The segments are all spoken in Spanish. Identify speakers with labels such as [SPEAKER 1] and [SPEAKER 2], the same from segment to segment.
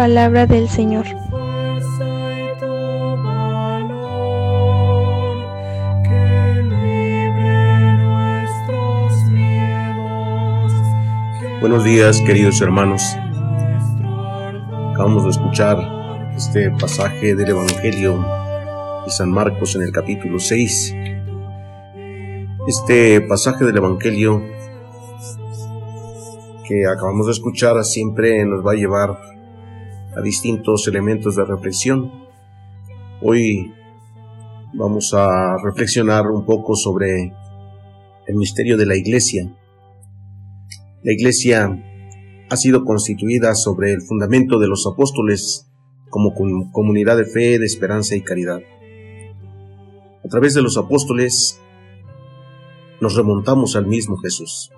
[SPEAKER 1] Palabra del Señor.
[SPEAKER 2] Buenos días queridos hermanos. Acabamos de escuchar este pasaje del Evangelio de San Marcos en el capítulo 6. Este pasaje del Evangelio que acabamos de escuchar siempre nos va a llevar a distintos elementos de reflexión. Hoy vamos a reflexionar un poco sobre el misterio de la iglesia. La iglesia ha sido constituida sobre el fundamento de los apóstoles como comunidad de fe, de esperanza y caridad. A través de los apóstoles nos remontamos al mismo Jesús.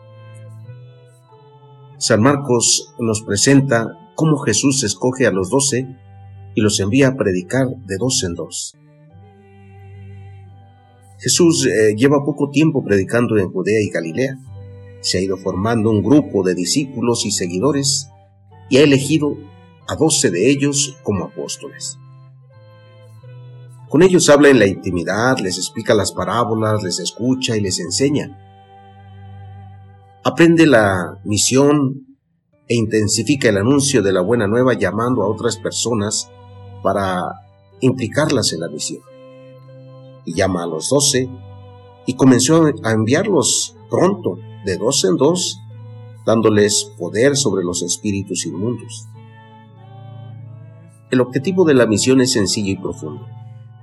[SPEAKER 2] San Marcos nos presenta cómo Jesús escoge a los doce y los envía a predicar de dos en dos. Jesús eh, lleva poco tiempo predicando en Judea y Galilea. Se ha ido formando un grupo de discípulos y seguidores y ha elegido a doce de ellos como apóstoles. Con ellos habla en la intimidad, les explica las parábolas, les escucha y les enseña. Aprende la misión e intensifica el anuncio de la buena nueva llamando a otras personas para implicarlas en la misión. Y llama a los doce y comenzó a enviarlos pronto, de dos en dos, dándoles poder sobre los espíritus inmundos. El objetivo de la misión es sencillo y profundo.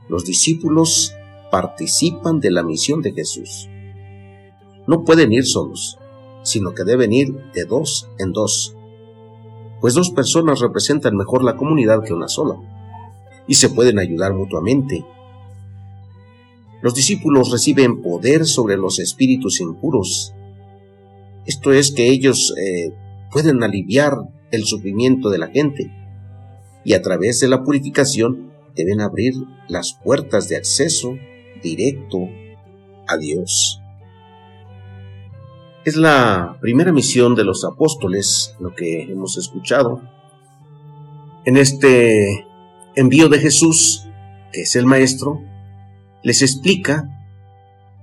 [SPEAKER 2] Los discípulos participan de la misión de Jesús. No pueden ir solos, sino que deben ir de dos en dos, pues dos personas representan mejor la comunidad que una sola, y se pueden ayudar mutuamente. Los discípulos reciben poder sobre los espíritus impuros. Esto es que ellos eh, pueden aliviar el sufrimiento de la gente, y a través de la purificación deben abrir las puertas de acceso directo a Dios. Es la primera misión de los apóstoles, lo que hemos escuchado. En este envío de Jesús, que es el Maestro, les explica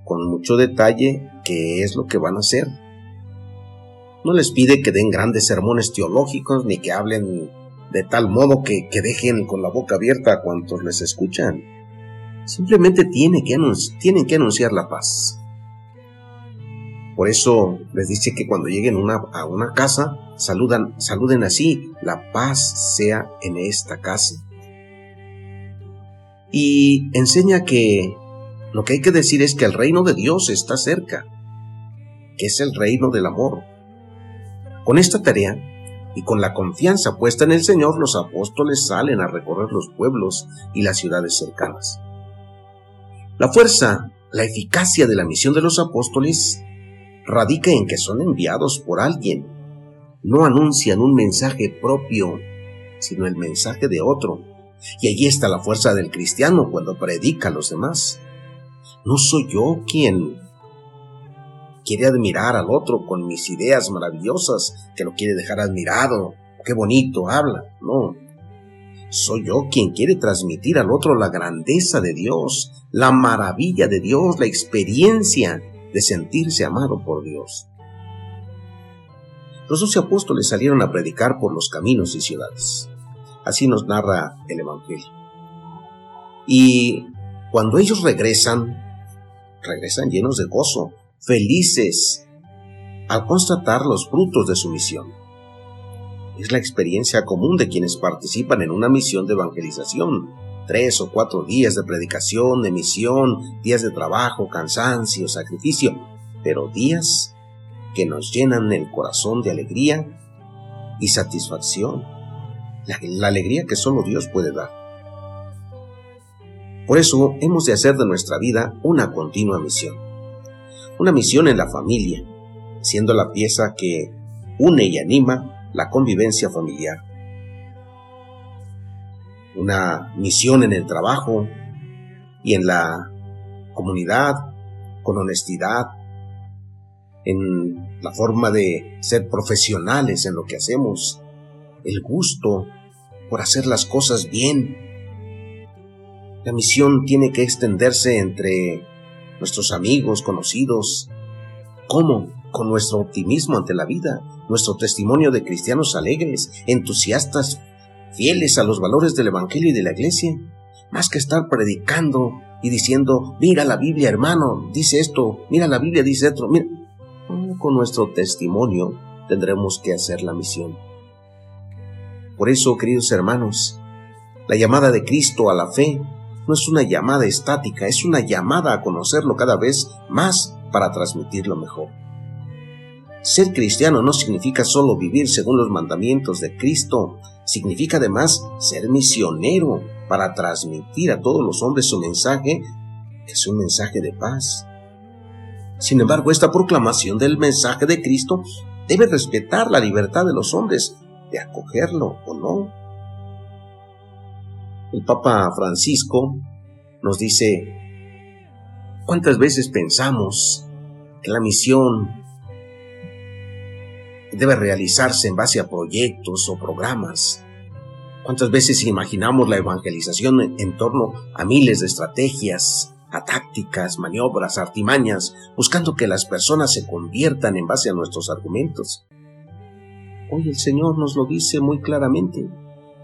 [SPEAKER 2] con mucho detalle qué es lo que van a hacer. No les pide que den grandes sermones teológicos ni que hablen de tal modo que, dejen con la boca abierta a cuantos les escuchan. Simplemente tiene que tienen que anunciar la paz. Por eso les dice que cuando lleguen a una casa, saludan, saluden así, la paz sea en esta casa. Y enseña que lo que hay que decir es que el reino de Dios está cerca, que es el reino del amor. Con esta tarea y con la confianza puesta en el Señor, los apóstoles salen a recorrer los pueblos y las ciudades cercanas. La fuerza, la eficacia de la misión de los apóstoles radica en que son enviados por alguien. No anuncian un mensaje propio, sino el mensaje de otro. Y allí está la fuerza del cristiano cuando predica a los demás. No soy yo quien quiere admirar al otro con mis ideas maravillosas, que lo quiere dejar admirado, qué bonito habla. No, soy yo quien quiere transmitir al otro la grandeza de Dios, la maravilla de Dios, la experiencia de sentirse amado por Dios. Los doce apóstoles salieron a predicar por los caminos y ciudades. Así nos narra el Evangelio. Y cuando ellos regresan, regresan llenos de gozo, felices, al constatar los frutos de su misión. Es la experiencia común de quienes participan en una misión de evangelización. Tres o cuatro días de predicación, de misión, días de trabajo, cansancio, sacrificio, pero días que nos llenan el corazón de alegría y satisfacción. La, alegría que solo Dios puede dar. Por eso hemos de hacer de nuestra vida una continua misión. Una misión en la familia, siendo la pieza que une y anima la convivencia familiar. Una misión en el trabajo y en la comunidad con honestidad, en la forma de ser profesionales en lo que hacemos, el gusto por hacer las cosas bien, la misión tiene que extenderse entre nuestros amigos, conocidos. ¿Cómo? Con nuestro optimismo ante la vida, nuestro testimonio de cristianos alegres, entusiastas, fieles a los valores del Evangelio y de la Iglesia. Más que estar predicando y diciendo, mira la Biblia hermano, dice esto, mira la Biblia dice esto. Mira. Con nuestro testimonio tendremos que hacer la misión. Por eso, queridos hermanos, la llamada de Cristo a la fe no es una llamada estática, es una llamada a conocerlo cada vez más para transmitirlo mejor. Ser cristiano no significa solo vivir según los mandamientos de Cristo, significa además ser misionero para transmitir a todos los hombres su mensaje, que es un mensaje de paz. Sin embargo, esta proclamación del mensaje de Cristo debe respetar la libertad de los hombres de acogerlo o no. El Papa Francisco nos dice, ¿cuántas veces pensamos que la misión debe realizarse en base a proyectos o programas? ¿Cuántas veces imaginamos la evangelización en torno a miles de estrategias, a tácticas, maniobras, artimañas, buscando que las personas se conviertan en base a nuestros argumentos? Hoy el Señor nos lo dice muy claramente.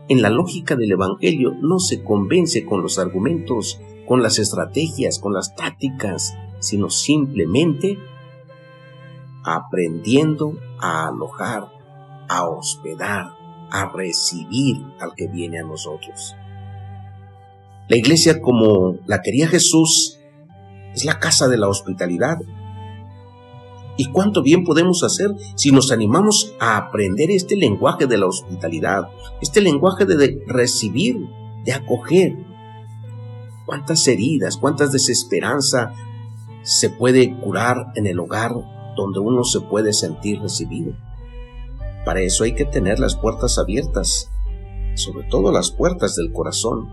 [SPEAKER 2] En la lógica del Evangelio no se convence con los argumentos, con las estrategias, con las tácticas, sino simplemente aprendiendo a alojar, a hospedar, a recibir al que viene a nosotros. La iglesia como la quería Jesús es la casa de la hospitalidad, ¿Y cuánto bien podemos hacer si nos animamos a aprender este lenguaje de la hospitalidad, este lenguaje de recibir, de acoger? ¿Cuántas heridas, cuántas desesperanza se puede curar en el hogar donde uno se puede sentir recibido? Para eso hay que tener las puertas abiertas, sobre todo las puertas del corazón.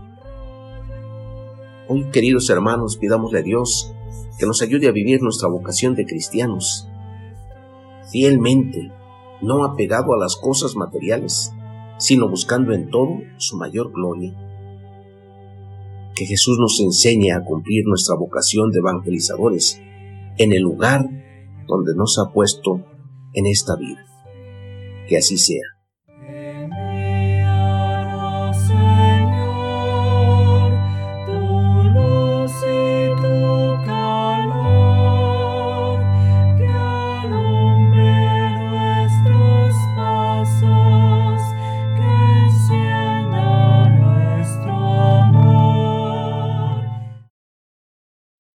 [SPEAKER 2] Hoy, queridos hermanos, pidámosle a Dios que nos ayude a vivir nuestra vocación de cristianos, fielmente, no apegado a las cosas materiales, sino buscando en todo su mayor gloria. Que Jesús nos enseñe a cumplir nuestra vocación de evangelizadores en el lugar donde nos ha puesto en esta vida. Que así sea.